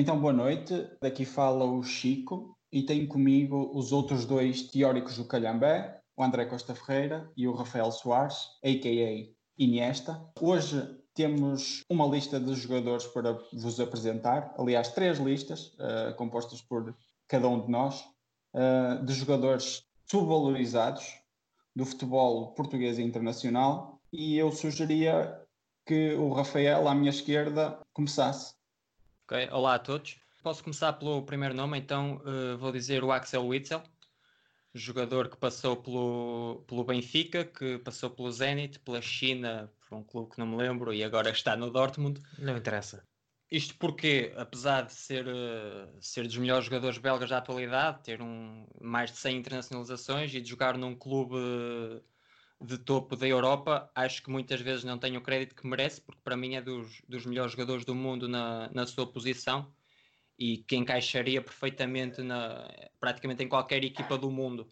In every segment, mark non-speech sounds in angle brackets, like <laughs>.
Então, boa noite. Daqui fala o Chico e tenho comigo os outros dois teóricos do Calhambé, o André Costa Ferreira e o Rafael Soares, a.k.a. Iniesta. Hoje temos uma lista de jogadores para vos apresentar, aliás, três listas uh, compostas por cada um de nós, uh, de jogadores subvalorizados do futebol português e internacional. E eu sugeria que o Rafael, à minha esquerda, começasse. Ok, olá a todos. Posso começar pelo primeiro nome, então uh, vou dizer o Axel Witzel, jogador que passou pelo, pelo Benfica, que passou pelo Zenit, pela China, por um clube que não me lembro, e agora está no Dortmund. Não interessa. Isto porque, apesar de ser, uh, ser dos melhores jogadores belgas da atualidade, ter um, mais de 100 internacionalizações e de jogar num clube de topo da Europa, acho que muitas vezes não tem o crédito que merece, porque para mim é dos, dos melhores jogadores do mundo na, na sua posição e que encaixaria perfeitamente na, praticamente em qualquer equipa do mundo.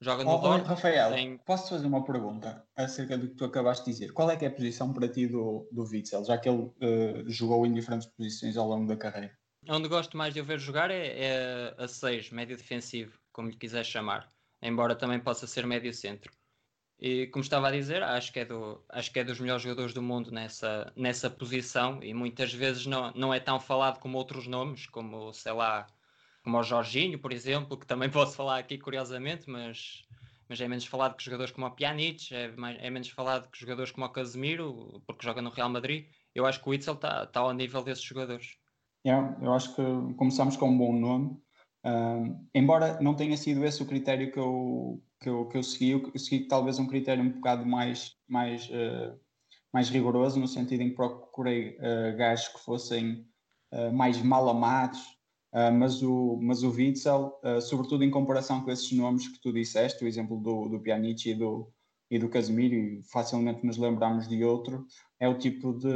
Joga no oh, Dortmund. Rafael, tem... posso fazer uma pergunta acerca do que tu acabaste de dizer? Qual é que é a posição para ti do, do Witzel, já que ele uh, jogou em diferentes posições ao longo da carreira? Onde gosto mais de o ver jogar é, é a 6, médio defensivo, como lhe quiser chamar, embora também possa ser médio centro. E como estava a dizer, acho que é, do, acho que é dos melhores jogadores do mundo nessa, nessa posição e muitas vezes não, não é tão falado como outros nomes, como, sei lá, como o Jorginho, por exemplo, que também <laughs> posso falar aqui curiosamente, mas, mas é menos falado que jogadores como o Pjanic, é, mais, é menos falado que jogadores como o Casemiro, porque joga no Real Madrid. Eu acho que o Itzel está tá ao nível desses jogadores. Yeah, eu acho que começamos com um bom nome. Uh, embora não tenha sido esse o critério que eu, que eu, que eu segui, eu segui talvez um critério um bocado mais, mais, uh, mais rigoroso, no sentido em que procurei uh, gajos que fossem uh, mais mal amados, mas, o, mas o Witzel, sobretudo em comparação com esses nomes que tu disseste, o exemplo do, do Pjanic e do, e do Casemiro, e facilmente nos lembramos de outro, é o tipo de,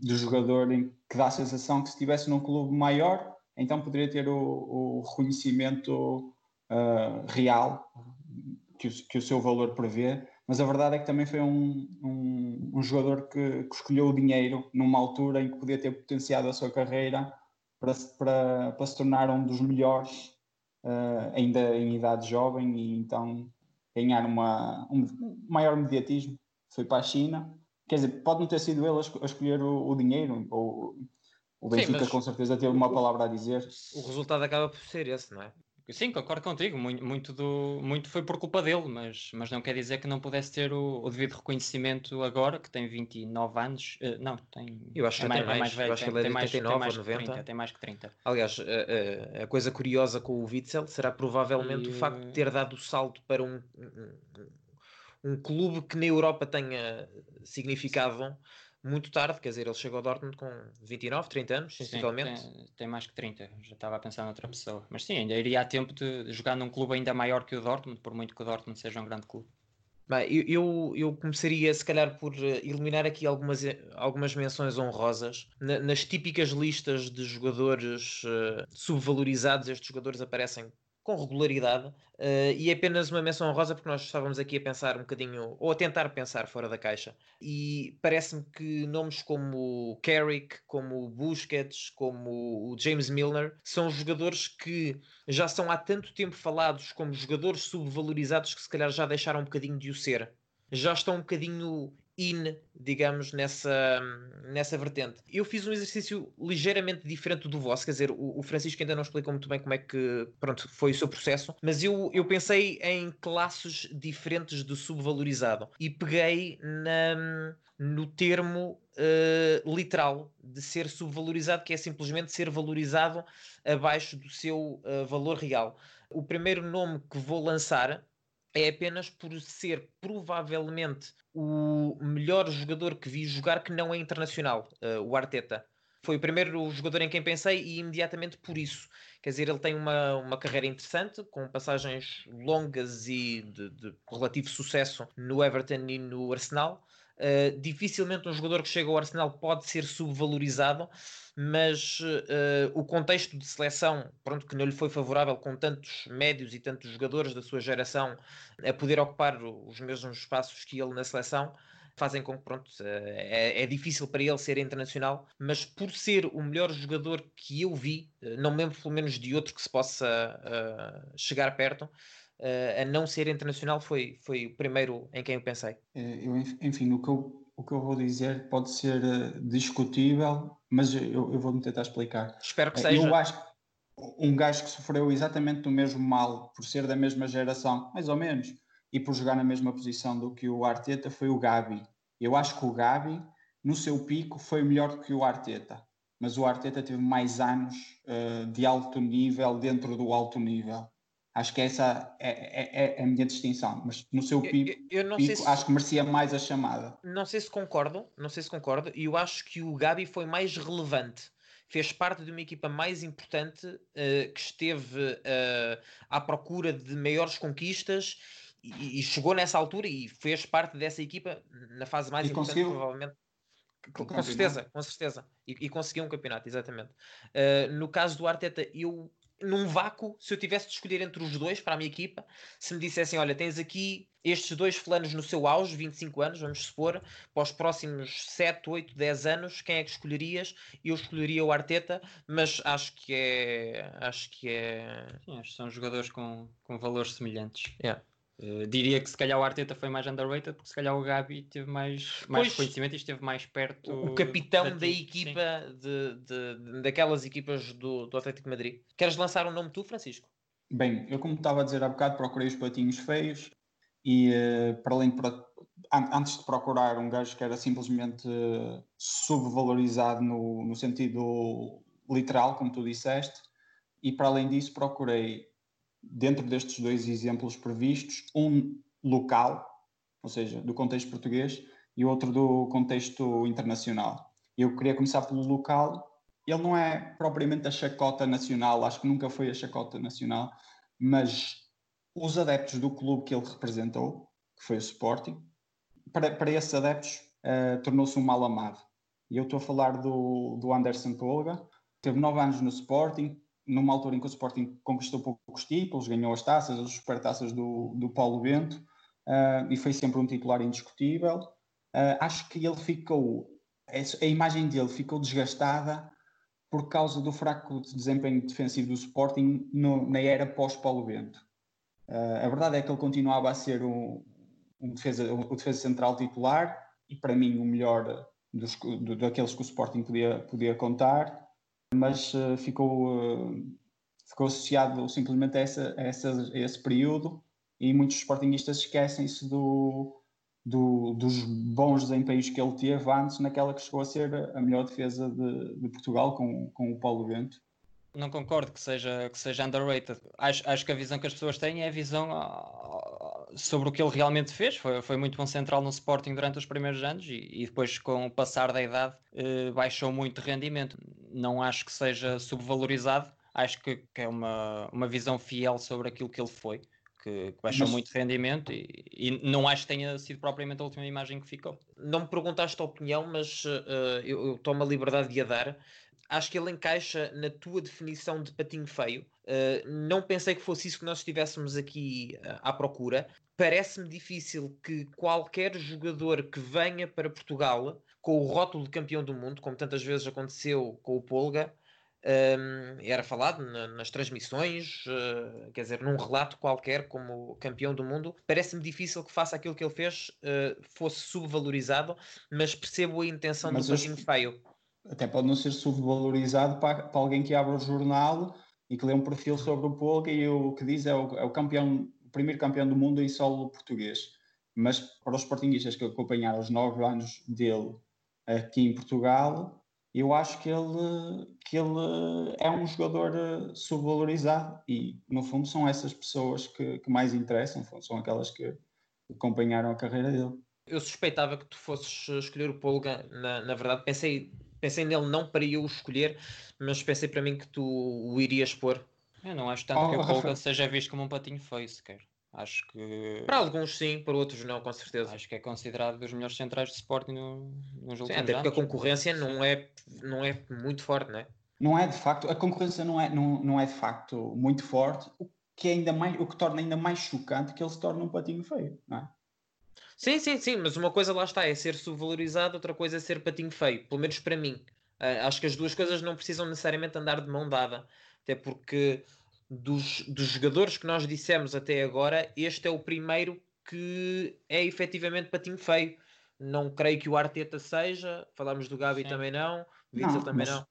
de jogador em que dá a sensação que se estivesse num clube maior, então poderia ter o, o reconhecimento uh, real que o, que o, seu valor prevê, mas a verdade é que também foi um, um, um jogador que, que, escolheu o dinheiro numa altura em que podia ter potenciado a sua carreira para, para, para se tornar um dos melhores, uh, ainda em idade jovem, e então ganhar uma, um maior mediatismo. Foi para a China, quer dizer, pode não ter sido ele a, escolher o, o dinheiro, ou o Benfica Sim, com certeza teve uma palavra a dizer. O resultado acaba por ser esse, não é? Sim, concordo contigo. Muito, muito, do, muito foi por culpa dele, mas, mas não quer dizer que não pudesse ter o, o devido reconhecimento agora, que tem 29 anos. Uh, não, tem. Eu acho que é mais, tem mais, mais velho, eu acho que ele é de 89 ou 90. 30, tem mais que 30. Aliás, a, a, a, coisa curiosa com o Witzel será provavelmente e... o facto de ter dado o salto para um, um, um clube que na Europa tenha significado muito tarde, quer dizer, ele chegou ao Dortmund com 29, 30 anos, sensivelmente. Sim, tem, tem, mais que 30, já estava a pensar noutra pessoa. Mas sim, ainda iria a tempo de jogar num clube ainda maior que o Dortmund, por muito que o Dortmund seja um grande clube. Bem, eu, eu começaria se calhar por eh, eliminar aqui algumas, eh, algumas menções honrosas. nas típicas listas de jogadores uh, subvalorizados, estes jogadores aparecem com regularidade uh, e é apenas uma menção honrosa porque nós estávamos aqui a pensar um bocadinho, ou a tentar pensar fora da caixa. E parece-me que nomes como Carrick, como Busquets, como o James Milner são jogadores que já são há tanto tempo falados como jogadores subvalorizados que se calhar já deixaram um bocadinho de o ser. Já estão um bocadinho in, digamos, nessa, nessa vertente. Eu fiz um exercício ligeiramente diferente do vosso, quer dizer, o, Francisco ainda não explicou muito bem como é que pronto, foi o seu processo, mas eu, eu pensei em classes diferentes de subvalorizado e peguei na, no termo uh, literal de ser subvalorizado, que é simplesmente ser valorizado abaixo do seu uh, valor real. O primeiro nome que vou lançar é apenas por ser provavelmente o melhor jogador que vi jogar que não é internacional, uh, o Arteta. Foi o primeiro jogador em quem pensei e imediatamente por isso. Quer dizer, ele tem uma, uma carreira interessante, com passagens longas e de, de relativo sucesso no Everton e no Arsenal. Uh, dificilmente um jogador que chega ao Arsenal pode ser subvalorizado, mas uh, o contexto de seleção, pronto, que não lhe foi favorável com tantos médios e tantos jogadores da sua geração a poder ocupar os mesmos espaços que ele na seleção, fazem com que, pronto, é, é, difícil para ele ser internacional, mas por ser o melhor jogador que eu vi, não me lembro pelo menos de outro que se possa uh, chegar perto, uh, a não ser internacional, foi, foi o primeiro em quem eu pensei. É, eu, enfim, o que eu, o que eu vou dizer pode ser uh, discutível, mas eu, eu vou-me tentar explicar. Espero que seja. Eu acho que um gajo que sofreu exatamente o mesmo mal por ser da mesma geração, mais ou menos, e por jogar na mesma posição do que o Arteta foi o Gabi. Eu acho que o Gabi, no seu pico, foi melhor que o Arteta, mas o Arteta teve mais anos uh, de alto nível dentro do alto nível. Acho que essa é, é, é, a minha distinção, mas no seu pico, eu, eu pico se... acho que merecia mais a chamada. Não sei se concordo, não sei se concordo, e eu acho que o Gabi foi mais relevante fez parte de uma equipa mais importante uh, que esteve uh, à procura de maiores conquistas e, e, chegou nessa altura e fez parte dessa equipa na fase mais e importante, conseguiu... provavelmente. Com, com certeza, com certeza. E, e, conseguiu um campeonato, exatamente. Uh, no caso do Arteta, eu num vácuo, se eu tivesse de escolher entre os dois para a minha equipa, se me dissessem, olha, tens aqui estes dois fulanos no seu auge, 25 anos, vamos supor, para os próximos 7, 8, 10 anos, quem é que escolherias? Eu escolheria o Arteta, mas acho que é. Acho que é. Sim, acho que são jogadores com, com valores semelhantes. Yeah. Uh, diria que se calhar o Arteta foi mais underrated porque se calhar o Gabi teve mais, mais reconhecimento e esteve mais perto. O capitão da equipa, de, de, de, daquelas equipas do, do Atlético de Madrid. Queres lançar um nome tu, Francisco? Bem, eu como estava a dizer há bocado, procurei os patinhos feios e uh, para além de, antes de procurar um gajo que era simplesmente uh, subvalorizado no, no sentido literal, como tu disseste, e para além disso procurei dentro destes dois exemplos previstos, um local, ou seja, do contexto português, e outro do contexto internacional. Eu queria começar pelo local. Ele não é propriamente a chacota nacional, acho que nunca foi a chacota nacional, mas os adeptos do clube que ele representou, que foi o Sporting, para, para esses adeptos uh, tornou-se um mal amado. E eu estou a falar do, do Anderson Polga, teve nove anos no Sporting, numa altura em que o Sporting conquistou poucos títulos, ganhou as taças, as supertaças do, do Paulo Bento, uh, e foi sempre um titular indiscutível. Uh, acho que ele ficou, a imagem dele ficou desgastada por causa do fraco desempenho defensivo do Sporting no, na era pós-Paulo Bento. Uh, a verdade é que ele continuava a ser um, um defesa, um defesa central titular e para mim o melhor dos, do, daqueles que o Sporting podia, podia contar mas uh, ficou, uh, ficou associado simplesmente a, essa, a, essa, a, esse período e muitos sportinguistas esquecem-se do, do, dos bons desempenhos que ele teve antes naquela que chegou a ser a melhor defesa de, de Portugal com, com o Paulo Bento. Não concordo que seja, que seja underrated. Acho, acho que a visão que as pessoas têm é a visão sobre o que ele realmente fez. Foi, foi muito bom central no Sporting durante os primeiros anos e, e depois, com o passar da idade, eh, baixou muito de rendimento. Não acho que seja subvalorizado, acho que, que, é uma, uma visão fiel sobre aquilo que ele foi. Que, que baixou Mas... muito rendimento e, e, não acho que tenha sido propriamente a última imagem que ficou. Não me perguntaste a opinião, mas uh, eu, eu tomo a liberdade de a dar acho que ele encaixa na tua definição de patinho feio. Uh, não pensei que fosse isso que nós estivéssemos aqui uh, à procura. Parece-me difícil que qualquer jogador que venha para Portugal com o rótulo de campeão do mundo, como tantas vezes aconteceu com o Polga, um, ehm, era falado na, nas transmissões, uh, quer dizer, num relato qualquer como campeão do mundo. Parece-me difícil que faça aquilo que ele fez uh, fosse subvalorizado, mas percebo a intenção mas do patinho feio até pode não ser subvalorizado para, para alguém que abre o jornal e que lê um perfil sobre o Polga e o que diz é o, é o campeão, o primeiro campeão do mundo em solo português. Mas para os sportinguistas que acompanharam os nove anos dele aqui em Portugal, eu acho que ele, que ele é um jogador eh, subvalorizado e, no fundo, são essas pessoas que, que mais interessam, são aquelas que acompanharam a carreira dele. Eu suspeitava que tu fosses escolher o Polga, na, na verdade, pensei pensei nele não para eu escolher, mas pensei para mim que tu o irias pôr. Eu não acho tanto oh, que o Polga seja visto como um patinho feio sequer. Acho que. Para alguns sim, para outros não, com certeza. Acho que é considerado dos melhores centrais de Sporting no, nos últimos sim, até porque a concorrência não é, não é muito forte, não é? Não é de facto, a concorrência não é, não, não é de facto muito forte, o que, é ainda mais, o que torna ainda mais chocante que ele se torne um patinho feio, não é? Sim, sim, sim, mas uma coisa lá está é ser subvalorizado, outra coisa é ser patinho feio, pelo menos para mim. Uh, acho que as duas coisas não precisam necessariamente andar de mão dada, até porque dos, dos jogadores que nós dissemos até agora, este é o primeiro que é efetivamente patinho feio. Não creio que o Arteta seja, falamos do Gabi Sim. também não, Witzel também mas, não.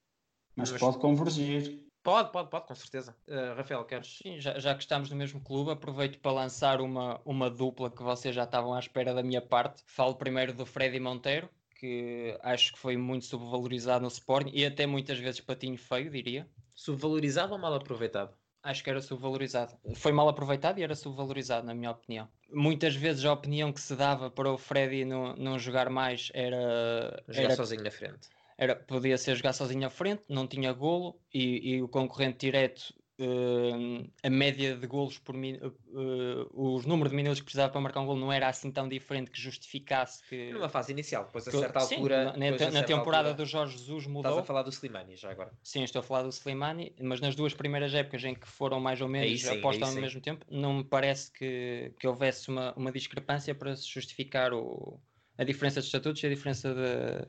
Mas, mas, pode convergir. Pode, pode, pode, com certeza. Uh, Rafael, queres? Sim, já, já que estamos no mesmo clube, aproveito para lançar uma, uma dupla que vocês já estavam à espera da minha parte. Falo primeiro do Freddy Monteiro, que acho que foi muito subvalorizado no Sporting e até muitas vezes patinho feio, diria. Subvalorizado ou mal aproveitado? Acho que era subvalorizado. Foi mal aproveitado e era subvalorizado, na minha opinião. Muitas vezes a opinião que se dava para o Freddy não, não jogar mais era. Jogar era, sozinho na frente. Era, podia ser jogar sozinho à frente, não tinha golo e, e o concorrente direto uh, a média de golos por minuto, uh, os números de minutos que precisava para marcar um golo não era assim tão diferente que justificasse que. Numa fase inicial, depois a certa sim, altura. Na, na, na temporada altura, do Jorge Jesus mudou. Estás a falar do Slimani já agora. Sim, estou a falar do Slimani, mas nas duas primeiras épocas em que foram mais ou menos apostam ao mesmo tempo, não me parece que, que houvesse uma, uma discrepância para se justificar o, a diferença de estatutos e a diferença de,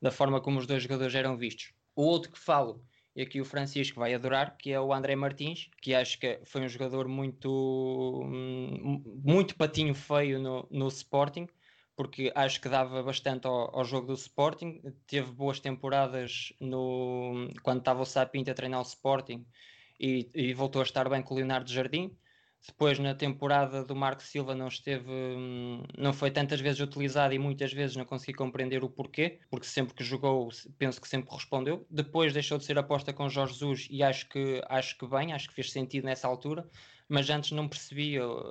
da forma como os dois jogadores eram vistos. O outro que falo e aqui o Francisco vai adorar, que é o André Martins, que acho que foi um jogador muito, hum, muito patinho feio no, no Sporting, porque acho que dava bastante ao, ao, jogo do Sporting, teve boas temporadas no, quando estava o Sapinto a treinar o Sporting e, e voltou a estar bem com o Leonardo Jardim. Depois, na temporada do Marco Silva, não esteve, não foi tantas vezes utilizado e muitas vezes não consegui compreender o porquê, porque sempre que jogou, penso que sempre respondeu. Depois deixou de ser aposta com Jorge Jesus e acho que, acho que bem, acho que fez sentido nessa altura, mas antes não percebia uh,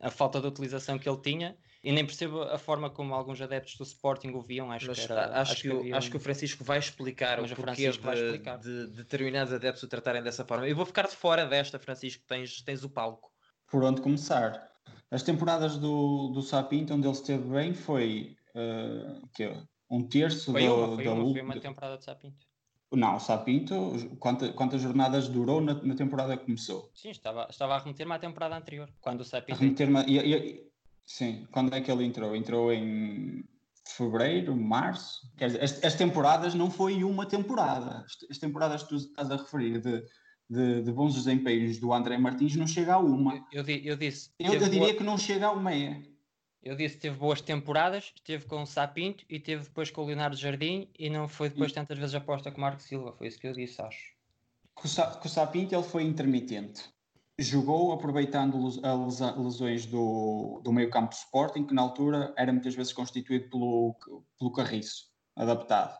a falta de utilização que ele tinha e nem percebo a forma como alguns adeptos do Sporting o viam. Acho, mas, que, era, acho, acho, que, que acho que o Francisco vai explicar mas o porquê de, vai explicar. De, de, determinados adeptos o tratarem dessa forma. Eu vou ficar de fora desta, Francisco, tens, tens o palco. Por onde começar? As temporadas do, do Sapinto, onde ele esteve bem, foi uh, que, um terço foi uma, foi da uma, foi uma temporada de Sapinto. Não, o Sapinto, quantas, quantas jornadas durou na, na, temporada que começou? Sim, estava, estava a remeter-me à temporada anterior, quando o Sapinto. remeter-me. Sim, quando é que ele entrou? Entrou em fevereiro, março? Quer dizer, as, as temporadas não foi uma temporada. As, as, temporadas que tu estás a referir de, de, de, bons desempenhos do André Martins não chega a uma. Eu, eu, eu disse. Eu, eu diria boa... que não chega a uma meia. Eu disse que teve boas temporadas, teve com o Sapinto e teve depois com o Leonardo Jardim e não foi depois e... tantas vezes aposta com o Marco Silva. Foi isso que eu disse, acho. Com o Sapinto ele foi intermitente jogou aproveitando as lesões do, do meio campo do Sporting, que na altura era muitas vezes constituído pelo, pelo Carriço, adaptado.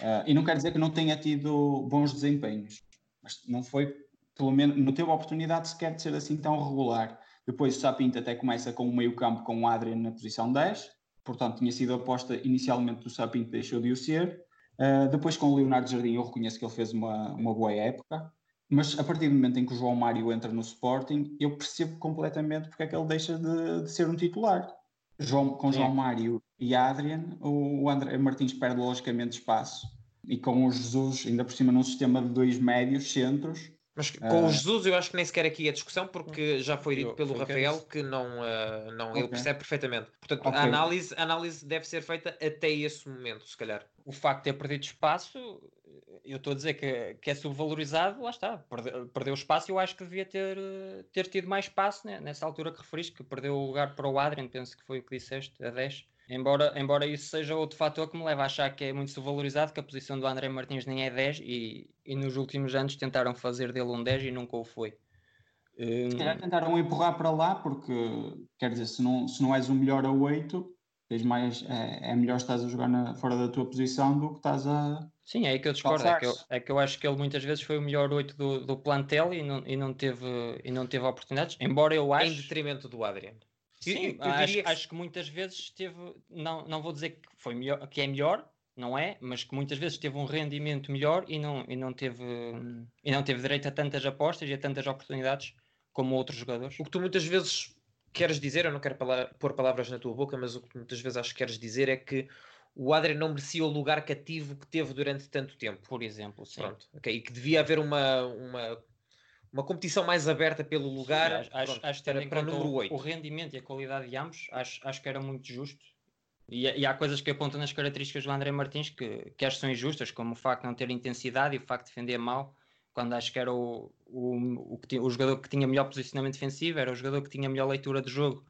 Uh, e não quer dizer que não tenha tido bons desempenhos, mas não foi, pelo menos, não teve a oportunidade sequer de ser assim tão regular. Depois o Sapinto até começa com o meio campo com o Adrian na posição 10, portanto tinha sido aposta inicialmente do Sapinto, deixou de o ser. Uh, depois com o Leonardo Jardim eu reconheço que ele fez uma, uma boa época, mas a partir do momento em que o João Mário entra no Sporting, eu percebo completamente porque é que ele deixa de, de ser um titular. João, com. João Mário e Adrian, o André Martins perde logicamente espaço. E com o Jesus, ainda por cima num sistema de dois médios centros, mas com o Jesus eu acho que nem sequer aqui a discussão, porque já foi dito pelo Rafael que não, uh, não okay. ele percebe perfeitamente. Portanto, okay. a, análise, a análise deve ser feita até esse momento, se calhar. O facto de ter perdido espaço, eu estou a dizer que, que é subvalorizado, lá está. Perdeu, perdeu espaço, eu acho que devia ter, ter tido mais espaço né? nessa altura que referiste, que perdeu o lugar para o Adrian, penso que foi o que disseste, a 10. Embora, embora isso seja outro fator que me leva a achar que é muito subvalorizado, que a posição do André Martins nem é 10 e, e nos últimos anos tentaram fazer dele um 10 e nunca o foi. Se calhar tentaram empurrar para lá, porque quer dizer, se não, se não és o melhor a 8, tens mais, é, é melhor estás a jogar na, fora da tua posição do que estás a. Sim, é aí que eu discordo. É que eu, é que eu acho que ele muitas vezes foi o melhor 8 do, do plantel e não, e, não teve, e não teve oportunidades, embora eu acho. Em detrimento do Adriano. Sim, eu, eu acho, que... acho, que muitas vezes teve, não, não vou dizer que, foi melhor, que é melhor, não é? Mas que muitas vezes teve um rendimento melhor e não, e não, teve, e não teve direito a tantas apostas e a tantas oportunidades como outros jogadores. O que tu muitas vezes queres dizer, eu não quero pôr palavras na tua boca, mas o que muitas vezes acho que queres dizer é que o Adrian não merecia o lugar cativo que teve durante tanto tempo. Por exemplo, sim. Pronto, okay. E que devia haver uma, uma uma competição mais aberta pelo lugar. Sim, acho, pronto, acho para, para número 8. O rendimento e a qualidade de ambos, acho, acho que era muito justo. E, e, há coisas que apontam nas características do André Martins que, que acho que são injustas, como o facto de não ter intensidade e o facto de defender mal, quando acho que era o, o, o, o jogador que tinha melhor posicionamento defensivo, era o jogador que tinha melhor leitura de jogo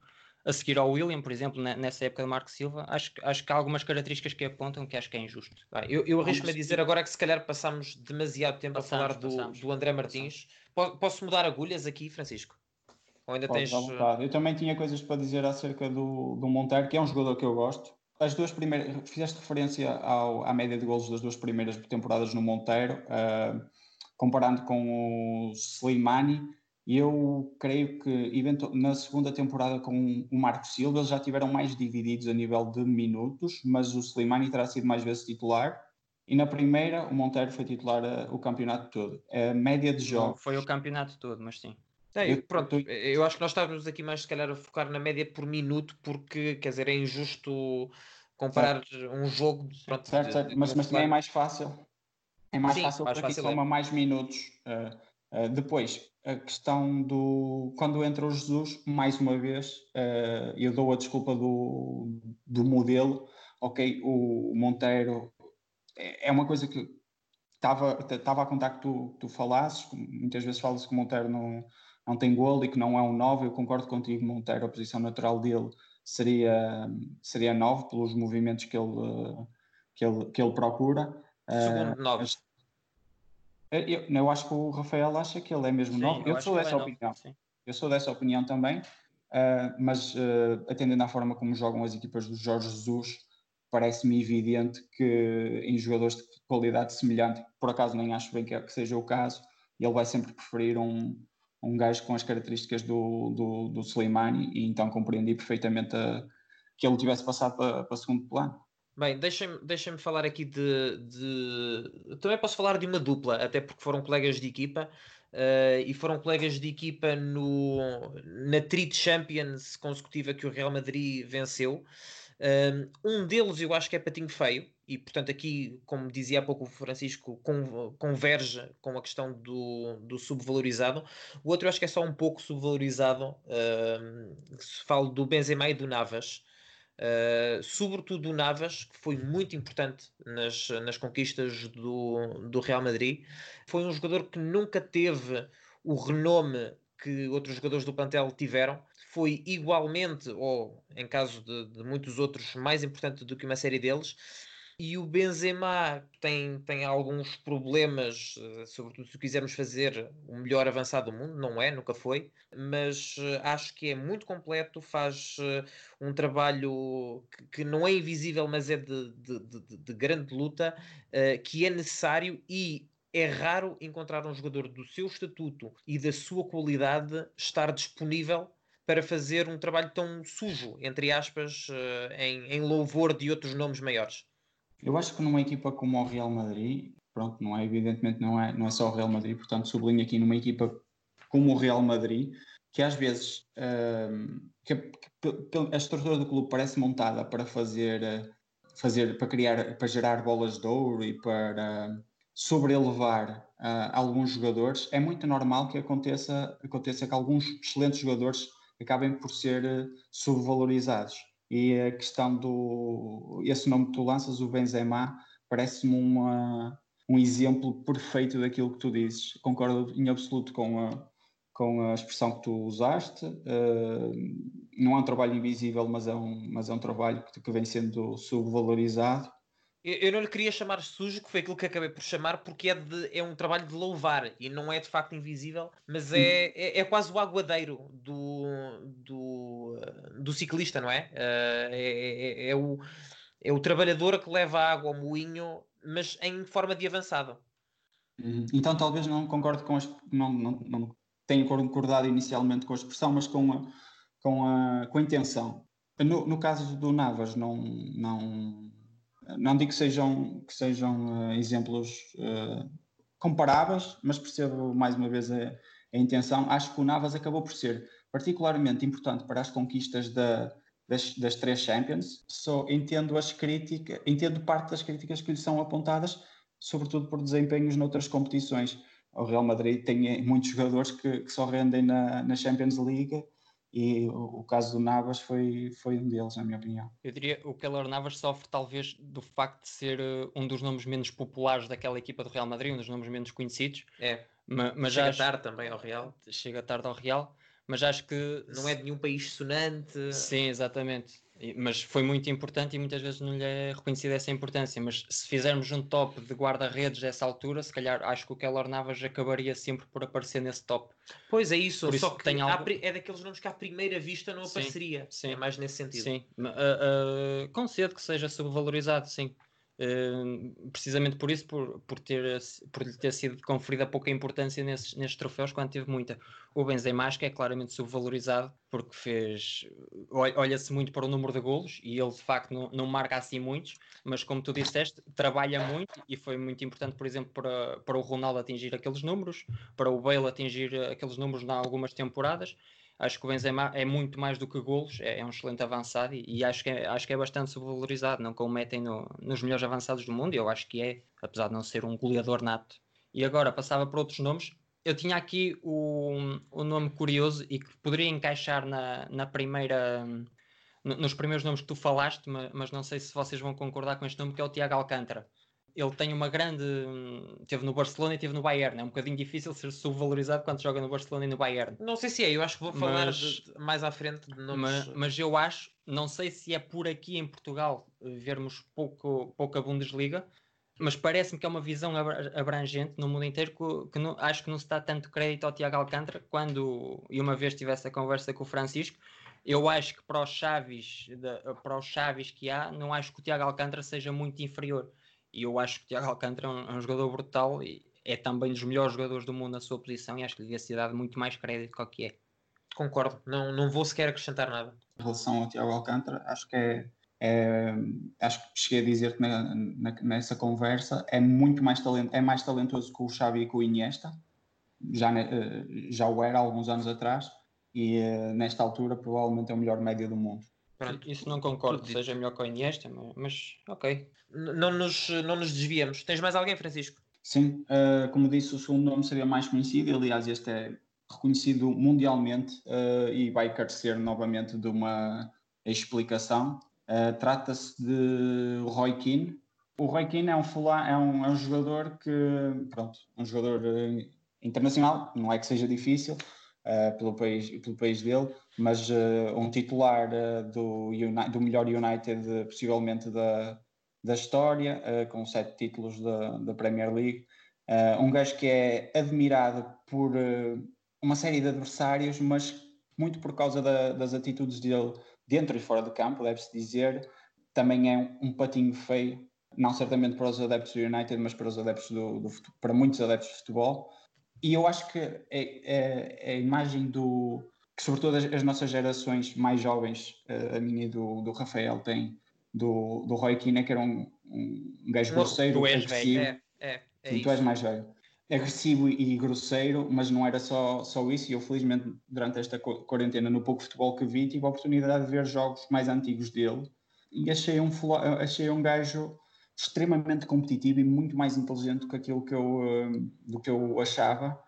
a seguir ao William, por exemplo, nessa época de Marco Silva, acho, acho que há algumas características que apontam que acho que é injusto. Eu, eu arrisco-me a dizer agora que se calhar passamos demasiado tempo passamos, a falar do, do André Martins. Passamos. Posso mudar agulhas aqui, Francisco? Ou ainda Pode tens. Eu também tinha coisas para dizer acerca do, do Monteiro, que é um jogador que eu gosto. As duas primeiras, fizeste referência ao, à média de golos das duas primeiras temporadas no Monteiro, uh, comparando com o Slimani eu creio que na segunda temporada com o Marco Silva eles já tiveram mais divididos a nível de minutos, mas o Slimani terá sido mais vezes titular. E na primeira, o Monteiro foi titular uh, o campeonato todo. A média de jogos. Foi o campeonato todo, mas sim. É, eu, pronto, eu acho que nós estávamos aqui mais, se calhar, a focar na média por minuto, porque, quer dizer, é injusto comparar certo. um jogo. Pronto, certo, certo. Mas, mas também é mais fácil. É mais Sim, fácil mais para fácil quem é. toma mais minutos. Uh, uh, depois, a questão do. Quando entra o Jesus, mais uma vez, uh, eu dou a desculpa do, do modelo. Ok, o Monteiro é, é uma coisa que estava, a contar que tu, tu falasses. Muitas vezes falas que o Monteiro não, não tem golo e que não é um 9. Eu concordo contigo, Monteiro, a posição natural dele seria, seria 9 pelos movimentos que ele, que ele, que ele procura. Segundo 9. Uh, eu, eu acho que o Rafael acha que ele é mesmo novo. Eu, eu sou dessa é opinião. Eu sou dessa opinião também, uh, mas uh, atendendo à forma como jogam as equipas do Jorge Jesus, parece-me evidente que em jogadores de qualidade semelhante, por acaso nem acho bem que, é, que seja o caso, ele vai sempre preferir um, um gajo com as características do, do, do Slimani e então compreendi perfeitamente a, que ele tivesse passado para, para segundo plano. Bem, deixem-me deixem falar aqui de, de, Também posso falar de uma dupla, até porque foram colegas de equipa uh, e foram colegas de equipa no, na Treat Champions consecutiva que o Real Madrid venceu. Um deles eu acho que é patinho feio, e portanto aqui, como dizia há pouco o Francisco, converge com a questão do, do subvalorizado. O outro eu acho que é só um pouco subvalorizado, uh, se falo do Benzema e do Navas. Uh, sobretudo o Navas, que foi muito importante nas, nas conquistas do, do Real Madrid. Foi um jogador que nunca teve o renome que outros jogadores do plantel tiveram. Foi igualmente, ou em caso de, de muitos outros, mais importante do que uma série deles. E o Benzema tem, tem alguns problemas, eh, sobretudo se quisermos fazer o melhor avançado do mundo, não é, nunca foi, mas eh, acho que é muito completo, faz eh, um trabalho que, que não é invisível, mas é de, de, de, de grande luta, que é necessário e é raro encontrar um jogador do seu estatuto e da sua qualidade estar disponível para fazer um trabalho tão sujo, entre aspas, em, em louvor de outros nomes maiores. Eu acho que numa equipa como o Real Madrid, pronto, não é evidentemente não é, não é só o Real Madrid, portanto sublinho aqui numa equipa como o Real Madrid, que às vezes uh, que que a, estrutura do clube parece montada para fazer, uh, fazer para criar, para gerar bolas de ouro e para sobrelevar uh, alguns jogadores, é muito normal que aconteça, aconteça que alguns excelentes jogadores acabem por ser uh, subvalorizados e a questão do. Esse nome que tu lanças, o Benzema, parece-me um exemplo perfeito daquilo que tu dizes. Concordo em absoluto com a, com a expressão que tu usaste. Uh, não é um trabalho invisível, mas é um, mas é um trabalho que, que vem sendo subvalorizado. Eu não lhe queria chamar sujo, que foi aquilo que acabei por chamar, porque é, de, é um trabalho de louvar e não é de facto invisível, mas é, é, é, quase o aguadeiro do, do, do ciclista, não é? Uh, é, é, o, é o trabalhador que leva a água ao moinho, mas em forma de avançado. Uhum. Então talvez não concorde com as. Não, não, não tenho concordado inicialmente com a expressão, mas com a, com a, com a intenção. No, no caso do Navas, não. não não digo que sejam, que sejam uh, exemplos uh, comparáveis, mas percebo mais uma vez a, a, intenção. Acho que o Navas acabou por ser particularmente importante para as conquistas da, das, das, três Champions. Só entendo as críticas, entendo parte das críticas que lhe são apontadas, sobretudo por desempenhos noutras competições. o Real Madrid tem muitos jogadores que, que só rendem na, na Champions League e o, o, caso do Navas foi, foi um deles, na minha opinião. Eu diria que o Keller Navas sofre talvez do facto de ser uh, um dos nomes menos populares daquela equipa do Real Madrid, um dos nomes menos conhecidos. É, mas, mas chega acho... tarde também ao Real. Chega tarde ao Real, mas acho que... Não é de nenhum país sonante. Sim, exatamente mas foi muito importante e muitas vezes não lhe é reconhecida essa importância. Mas se fizermos um top de guarda-redes dessa altura, se calhar acho que o Keller Navas acabaria sempre por aparecer nesse top. Pois é isso, por só que tem algo... é daqueles nomes que à primeira vista não apareceria. Sim, sim. É mais nesse sentido. Sim, uh, uh, concedo que seja subvalorizado, sim. Precisamente por isso, por, por, ter, por lhe ter sido conferida pouca importância nesses, nestes troféus, quando teve muita. O Benzema acho que é claramente subvalorizado, porque fez. Olha-se muito para o número de golos e ele de facto não, não marca assim muitos, mas como tu disseste, trabalha muito e foi muito importante, por exemplo, para, para o Ronaldo atingir aqueles números, para o Bale atingir aqueles números em algumas temporadas acho que o Benzema é muito mais do que golos, é, é um excelente avançado e, e, acho, que é, acho que é bastante subvalorizado, não como metem no, nos melhores avançados do mundo, eu acho que é, apesar de não ser um goleador nato. E agora passava para outros nomes, eu tinha aqui o, o nome curioso e que poderia encaixar na, na primeira nos primeiros nomes que tu falaste, mas, mas, não sei se vocês vão concordar com este nome, que é o Tiago Alcântara ele tem uma grande. Teve no Barcelona e teve no Bayern. É um bocadinho difícil ser subvalorizado quando joga no Barcelona e no Bayern. Não sei se é, eu acho que vou falar mas, de, mais à frente de nomes. Mas, mas, eu acho, não sei se é por aqui em Portugal vermos pouco, pouca Bundesliga, mas parece-me que é uma visão abrangente no mundo inteiro que, que não, acho que não se dá tanto crédito ao Tiago Alcântara. Quando, e uma vez tive essa conversa com o Francisco, eu acho que para os Chaves, para os Chaves que há, não acho que o Tiago Alcântara seja muito inferior e eu acho que o Tiago Alcântara é um, é um, jogador brutal e é também dos melhores jogadores do mundo na sua posição e acho que lhe devia ser dado muito mais crédito do que é. Concordo, não, não vou sequer acrescentar nada. Em relação ao Tiago Alcântara, acho que é, é, acho que cheguei a dizer que na, na, nessa conversa é muito mais talento, é mais talentoso que o Xavi e com o Iniesta, já, eh, já o era há alguns anos atrás, e eh, nesta altura provavelmente é o melhor médio do mundo. Pronto, isso não concordo que seja melhor que o Iniesta, mas, mas ok. Não nos, não nos desviamos. Tens mais alguém, Francisco? Sim, uh, como disse, o segundo nome seria mais conhecido. Aliás, este é reconhecido mundialmente uh, e vai carecer novamente de uma explicação. Uh, Trata-se de Roy Keane. O Roy Keane é um, fula, é um, é um jogador que, pronto, um jogador internacional, não é que seja difícil, uh, pelo, país, pelo país dele, mas uh, um titular uh, do, do melhor United possivelmente da, da história, com sete títulos da, da Premier League. um gajo que é admirado por uma série de adversários, mas muito por causa da, das atitudes dele dentro e fora de campo, deve-se dizer. Também é um, um patinho feio, não certamente para os adeptos do United, mas para os adeptos do, do para muitos adeptos de futebol. E eu acho que é, é, é a imagem do. que, sobretudo, as, as, nossas gerações mais jovens, a minha e do, do Rafael, têm, do, do Roy Keane, que era um, um gajo grosseiro. Velho. É, é, é tu és mais velho. Agressivo e grosseiro, mas não era só, só isso. E eu, felizmente, durante esta quarentena, no pouco futebol que vi, tive a oportunidade de ver jogos mais antigos dele. E achei um, achei um gajo extremamente competitivo e muito mais inteligente do que aquilo que eu, eh, do que eu achava.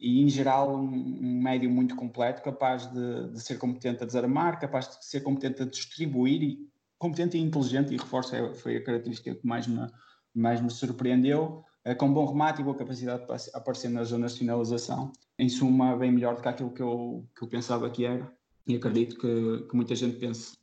E em geral um, médio muito completo, capaz de, de, ser competente a desarmar, capaz de ser competente a distribuir e competente e inteligente e reforço é, foi a característica que mais me, mais me surpreendeu, é, com bom remate e boa capacidade de aparecer nas zonas de finalização. Em suma, bem melhor do que aquilo que eu, que eu pensava que era. E acredito que, que muita gente pense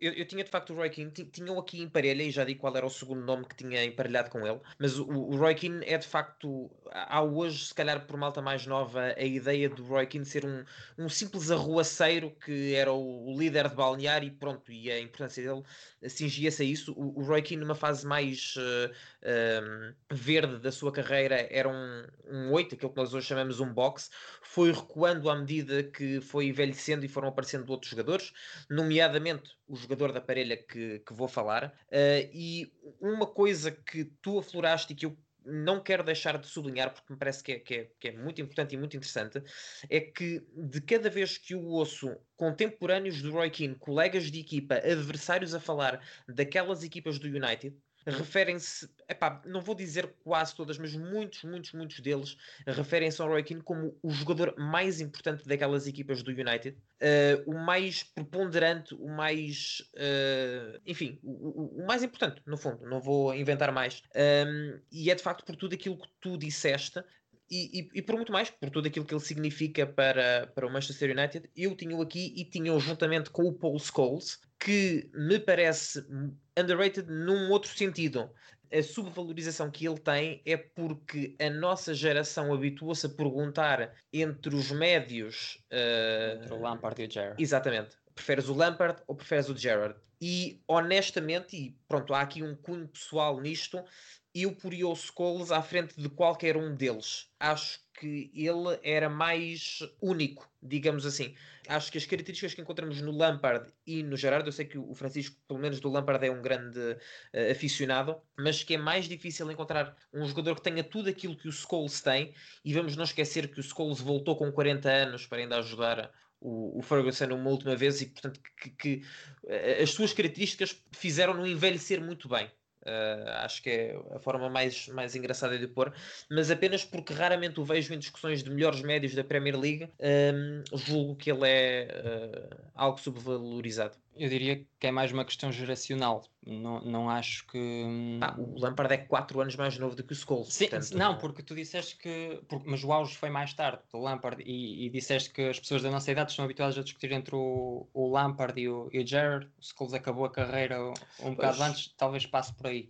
eu, eu, tinha de facto o Roy Keane, tinham aqui em parelha, e já digo qual era o segundo nome que tinha emparelhado com ele, mas o, o Roy Keane é de facto, há hoje, se calhar por malta mais nova, a ideia do Roy Keane ser um, um simples arruaceiro que era o, o líder de balneário e pronto, e a importância dele cingia-se a isso. O, o, Roy Keane, numa fase mais uh, verde da sua carreira, era um, um 8, aquilo que nós hoje chamamos um box, foi recuando à medida que foi envelhecendo e foram aparecendo outros jogadores, nomeadamente os jogador da parelha que, que vou falar. Uh, e uma coisa que tu afloraste e que eu não quero deixar de sublinhar, porque me parece que é, que, é, que é, muito importante e muito interessante, é que de cada vez que eu ouço contemporâneos do Roy Keane, colegas de equipa, adversários a falar daquelas equipas do United, referem-se, não vou dizer quase todas, mas muitos, muitos, muitos deles referem-se ao Roy Keane como o jogador mais importante daquelas equipas do United, uh, o mais preponderante, o mais, uh, enfim, o, o, mais importante, no fundo, não vou inventar mais. Um, e é de facto por tudo aquilo que tu disseste, e, e, e, por muito mais, por tudo aquilo que ele significa para, para o Manchester United, eu tinha-o aqui e tinha-o juntamente com o Paul Scholes, que me parece underrated num outro sentido. A subvalorização que ele tem é porque a nossa geração habituou-se a perguntar entre os médios. Uh... Entre o Lampard e o Gerrard. Exatamente. Preferes o Lampard ou preferes o Gerrard? E honestamente, e pronto, há aqui um cunho pessoal nisto, eu poria o Scholes à frente de qualquer um deles. Acho que ele era mais único, digamos assim. Acho que as características que encontramos no Lampard e no Gerard, eu sei que o Francisco, pelo menos do Lampard, é um grande uh, aficionado, mas que é mais difícil encontrar um jogador que tenha tudo aquilo que o Scholes tem, e vamos não esquecer que o Scholes voltou com 40 anos para ainda ajudar o, Ferguson uma última vez e, portanto, que, que, que as suas características fizeram-no envelhecer muito bem. Uh, acho que é a forma mais, mais engraçada de pôr, mas apenas porque raramente o vejo em discussões de melhores médios da Premier League, um, julgo que ele é uh, algo subvalorizado. Eu diria que é mais uma questão geracional. Não, não acho que. Hum, ah, o Lampard é 4 anos mais novo do que o Scholes. Sim, portanto... não, porque tu disseste que. Porque, mas o auge foi mais tarde do Lampard e, e, disseste que as pessoas da nossa idade estão habituadas a discutir entre o, o Lampard e o, e o Gerrard. O Scholes acabou a carreira um pois. bocado antes, talvez passe por aí.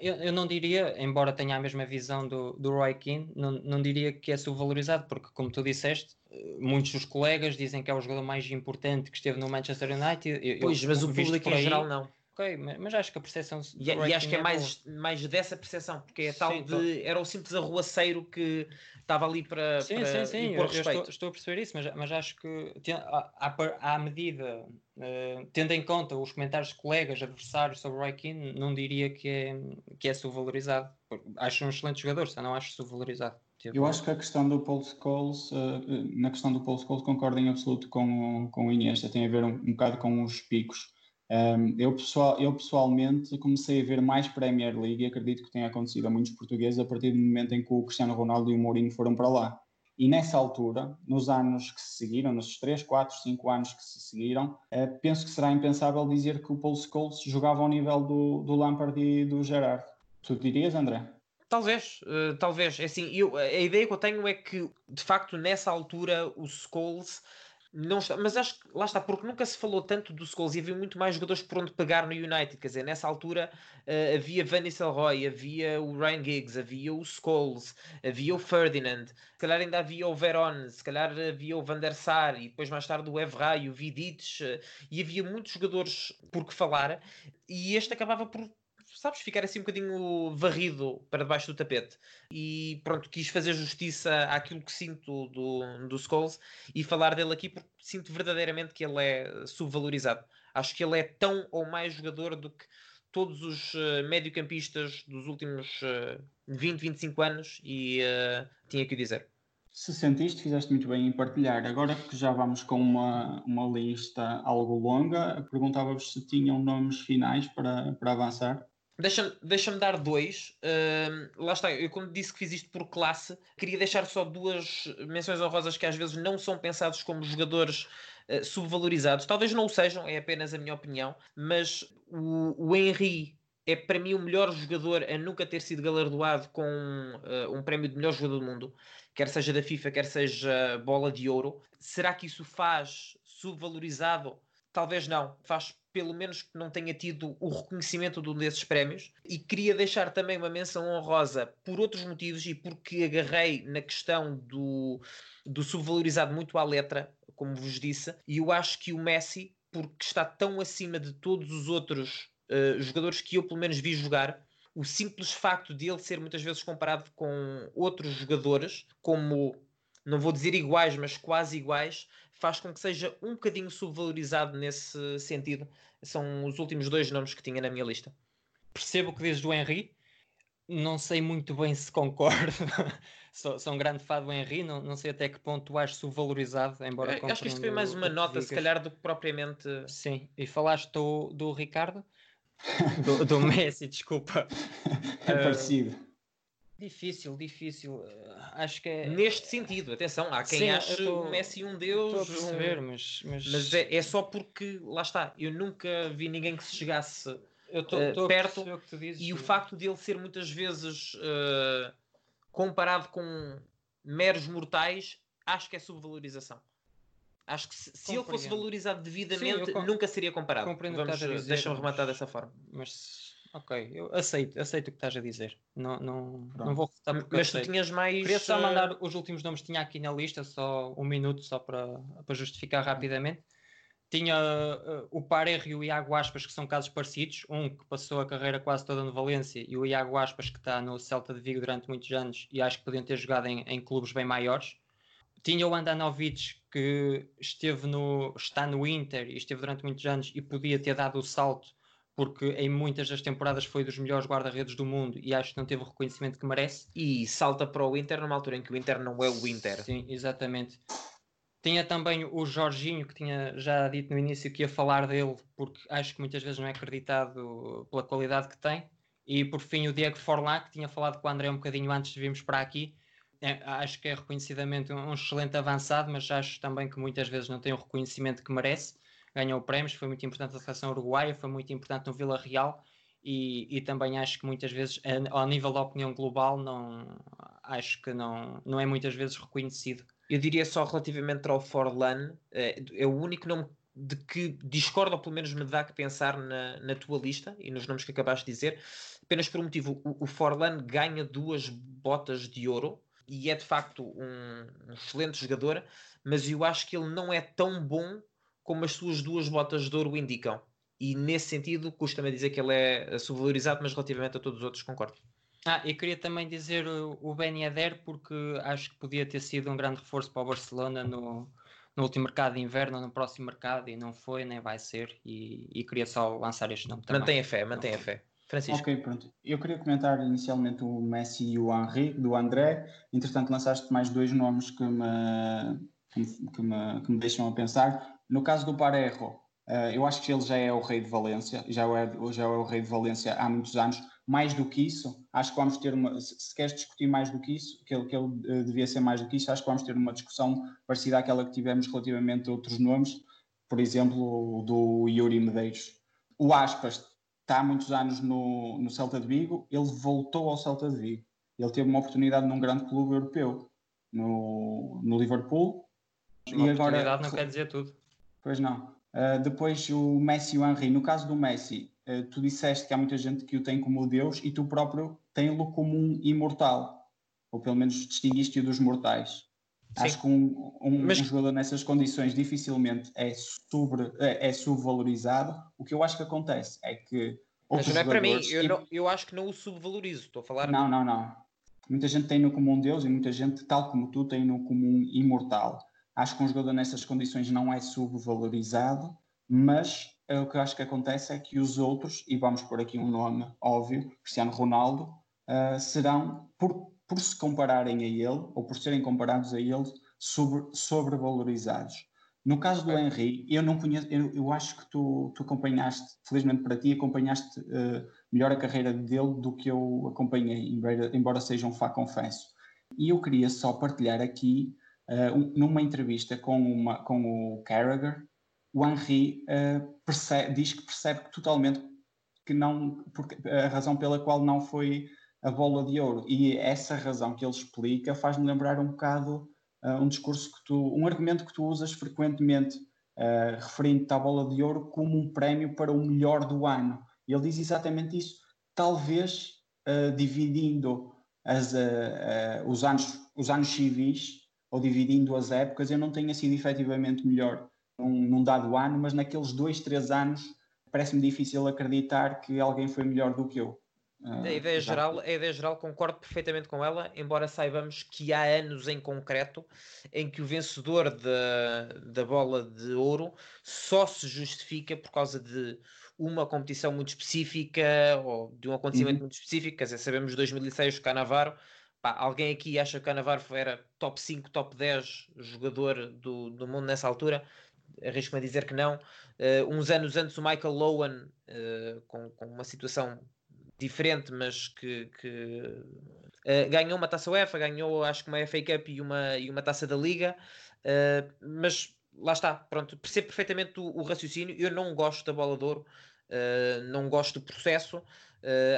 Eu, eu, não diria, embora tenha a mesma visão do, do Roy Keane, não, não diria que é subvalorizado, porque, como tu disseste, muitos dos colegas dizem que é o jogador mais importante que esteve no Manchester United. Eu, pois, mas o público em geral não. Ok, mas acho que a percepção. E, e acho que é, é mais, mais dessa percepção, porque é tal sim, de. Era o simples arruaceiro que estava ali para. Sim, para sim, sim. Eu, eu estou, estou, a perceber isso, mas, mas acho que à, à medida, uh, tendo em conta os comentários de colegas, adversários sobre o Keane, não diria que é, que é subvalorizado. Acho um excelente jogador, só não acho subvalorizado. Tipo... Eu acho que a questão do Paul Scholes, uh, na questão do Paul Scholes, concordo em absoluto com, com o Iniesta, tem a ver um, um bocado com os picos. Um, eu, pessoal, eu pessoalmente comecei a ver mais Premier League e acredito que tenha acontecido a muitos portugueses a partir do momento em que o Cristiano Ronaldo e o Mourinho foram para lá. E nessa altura, nos anos que se seguiram, nos 3, 4, 5 anos que se seguiram, uh, penso que será impensável dizer que o Paul Scholes jogava ao nível do, do Lampard e do Gerrard. Tu dirias, André? Talvez, uh, talvez. É assim, eu, a ideia que eu tenho é que, de facto, nessa altura, o Scholes não está, mas acho que lá está, porque nunca se falou tanto do Scholes e havia muito mais jogadores por onde pegar no United. Quer dizer, nessa altura uh, havia Van Nistelrooy, havia o Ryan Giggs, havia o Scholes, havia o Ferdinand, se calhar ainda havia o Veron, se calhar havia o Van der Sar e depois mais tarde o Evra e o Vidic, uh, e havia muitos jogadores por que falar. E este acabava por sabes, ficar assim um bocadinho varrido para debaixo do tapete. E pronto, quis fazer justiça àquilo que sinto do, do Skulls e falar dele aqui porque sinto verdadeiramente que ele é subvalorizado. Acho que ele é tão ou mais jogador do que todos os uh, mediocampistas dos últimos uh, 20, 25 anos e uh, tinha que o dizer. Se sentiste, fizeste muito bem em partilhar. Agora que já vamos com uma, uma lista algo longa, perguntava-vos se tinham nomes finais para, para avançar. Deixa-me deixa dar dois. Uh, lá está, eu quando disse que fiz isto por classe, queria deixar só duas menções honrosas que às vezes não são pensados como jogadores uh, subvalorizados. Talvez não o sejam, é apenas a minha opinião, mas o, o Henry é para mim o melhor jogador a nunca ter sido galardoado com uh, um prémio de melhor jogador do mundo, quer seja da FIFA, quer seja bola de ouro. Será que isso faz subvalorizado? Talvez não. Faz pelo menos que não tenha tido o reconhecimento de um desses prémios. E queria deixar também uma menção honrosa por outros motivos e porque agarrei na questão do, do subvalorizado muito à letra, como vos disse, e eu acho que o Messi, porque está tão acima de todos os outros uh, jogadores que eu pelo menos vi jogar, o simples facto de ele ser muitas vezes comparado com outros jogadores, como não vou dizer iguais, mas quase iguais, faz com que seja um bocadinho subvalorizado nesse sentido. São os últimos dois nomes que tinha na minha lista. Percebo o que dizes do Henry, não sei muito bem se concordo. <laughs> sou, sou, um grande fã do Henry, não, não sei até que ponto tu acho subvalorizado, embora é, Acho que isto foi mais uma nota, se calhar, do que propriamente. Sim, e falaste do, do Ricardo. <laughs> do, do Messi, desculpa. É parecido. Uh, difícil, difícil. Acho que é. Neste sentido, atenção, há quem Sim, ache tô, o Messi um deus. Estou a perceber, um... mas. Mas, mas é, é, só porque, lá está, eu nunca vi ninguém que se chegasse eu tô, uh, perto. O dizes, e o facto de ele ser muitas vezes uh, comparado com meros mortais, acho que é subvalorização. Acho que se, se ele fosse valorizado devidamente, Sim, nunca seria comparado. Vamos, deixa-me rematar dessa forma. Mas, ok, eu aceito, aceito o que estás a dizer. Não, não, não vou refutar porque Mas tu tinhas mais. Queria só mandar os últimos nomes que tinha aqui na lista, só um minuto, só para, para justificar rapidamente. Tinha uh, o Parejo e o Iago Aspas, que são casos parecidos. Um que passou a carreira quase toda no Valência e o Iago Aspas, que está no Celta de Vigo durante muitos anos e acho que podiam ter jogado em, em clubes bem maiores. Tinha o Andanovic, que esteve no, está no Inter e esteve durante muitos anos e podia ter dado o salto, porque em muitas das temporadas foi dos melhores guarda-redes do mundo e acho que não teve o reconhecimento que merece. E salta para o Inter numa altura em que o Inter não é o Inter. Sim, exatamente. Tinha também o Jorginho, que tinha já dito no início que ia falar dele, porque acho que muitas vezes não é acreditado pela qualidade que tem. E por fim o Diego Forlán, que tinha falado com o André um bocadinho antes de virmos para aqui, é, acho que é reconhecidamente um, um, excelente avançado, mas acho também que muitas vezes não tem o reconhecimento que merece. Ganhou prémios, foi muito importante na seleção uruguaia, foi muito importante no Vila Real e, e, também acho que muitas vezes, ao nível da opinião global, não, acho que não, não é muitas vezes reconhecido. Eu diria só relativamente ao Forlan, é, é o único nome de que discordo, ou pelo menos me dá que pensar na, na tua lista e nos nomes que acabaste de dizer, apenas por um motivo: o, o Forlan ganha duas botas de ouro e é de facto um, um, excelente jogador, mas eu acho que ele não é tão bom como as suas duas botas de ouro indicam. E nesse sentido, custa-me dizer que ele é subvalorizado, mas relativamente a todos os outros, concordo. Ah, e queria também dizer o Ben Yedder, porque acho que podia ter sido um grande reforço para o Barcelona no, no último mercado de inverno, no próximo mercado, e não foi, nem vai ser. E, e queria só lançar este nome também. Mantenha fé, mantenha fé. Francisco. Ok, pronto. Eu queria comentar inicialmente o Messi e o Henri, do André. Entretanto, lançaste mais dois nomes que me, que me, que me deixam a pensar. No caso do Parejo, uh, eu acho que ele já é o rei de Valência, já é, já é o rei de Valência há muitos anos. Mais do que isso, acho que vamos ter uma. Se queres discutir mais do que isso, que ele, que ele uh, devia ser mais do que isso, acho que vamos ter uma discussão parecida àquela que tivemos relativamente a outros nomes, por exemplo, do Yuri Medeiros. O Aspas está há muitos anos no, no Celta de Vigo, ele voltou ao Celta de Vigo. Ele teve uma oportunidade num grande clube europeu, no, no Liverpool. Uma e agora não quer dizer tudo. Pois não. Uh, depois o Messi e o Henry. No caso do Messi, uh, tu disseste que há muita gente que o tem como Deus e tu próprio tens-lo como um imortal. Ou pelo menos distinguiste-o dos mortais. Sim. Acho que um, um, Mas... um, jogador nessas condições dificilmente é, sobre, é, é, subvalorizado. O que eu acho que acontece é que. Mas não é para mim, eu, não, eu acho que não o subvalorizo. Estou a falar. Não, não, não. Muita gente tem-no como um Deus e muita gente, tal como tu, tem-no como um imortal. Acho que um jogador nessas condições não é subvalorizado, mas é, o que eu acho que acontece é que os outros, e vamos por aqui um nome óbvio, Cristiano Ronaldo, uh, serão, por por se compararem a ele, ou por serem comparados a ele, sobre, sobrevalorizados. No caso do Henry, eu não conheço, eu, eu acho que tu, tu, acompanhaste, felizmente para ti, acompanhaste uh, melhor a carreira dele do que eu acompanhei, embora, embora seja um fá confesso. E eu queria só partilhar aqui, uh, um, numa entrevista com, uma, com o Carragher, o Henry uh, percebe, diz que percebe totalmente que não, porque, a razão pela qual não foi a bola de ouro. E essa razão que ele explica faz-me lembrar um bocado uh, um discurso que tu, um argumento que tu usas frequentemente, uh, referindo-te à bola de ouro como um prémio para o melhor do ano. E ele diz exatamente isso. Talvez uh, dividindo as, os, anos, os anos civis ou dividindo as épocas, eu não tenha sido efetivamente melhor num, num dado ano, mas naqueles dois, três anos parece-me difícil acreditar que alguém foi melhor do que eu. Ah, a, ideia geral, a ideia geral concordo perfeitamente com ela, embora saibamos que há anos em concreto em que o vencedor da, da bola de ouro só se justifica por causa de uma competição muito específica ou de um acontecimento uhum. muito específico. Quer dizer, sabemos 2006 o Canavaro. Pá, alguém aqui acha que o Canavaro era top 5, top 10 jogador do, do mundo nessa altura? arrisco-me a dizer que não. Uh, uns anos antes, o Michael Lowen, uh, com, com, uma situação diferente, mas que, que uh, ganhou uma taça UEFA, ganhou acho que uma FA Cup e uma, e uma taça da Liga, mas lá está, pronto, percebo perfeitamente o, o, raciocínio. Eu não gosto da bola de ouro, não gosto do processo.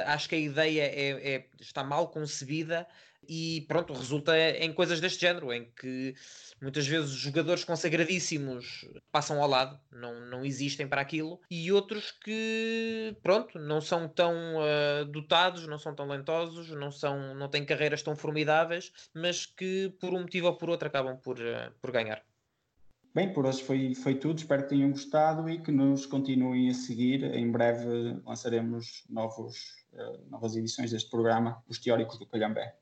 acho que a ideia é, é, está mal concebida e pronto, resulta em coisas deste género, em que muitas vezes jogadores consagradíssimos passam ao lado, não, não existem para aquilo, e outros que, pronto, não são tão uh, dotados, não são tão lentosos, não, são, não têm carreiras tão formidáveis, mas que por um motivo ou por outro acabam por, uh, por ganhar. Bem, por hoje foi, foi tudo. Espero que tenham gostado e que nos continuem a seguir. Em breve lançaremos novos, uh, novas edições deste programa, Os Teóricos do Calhambé.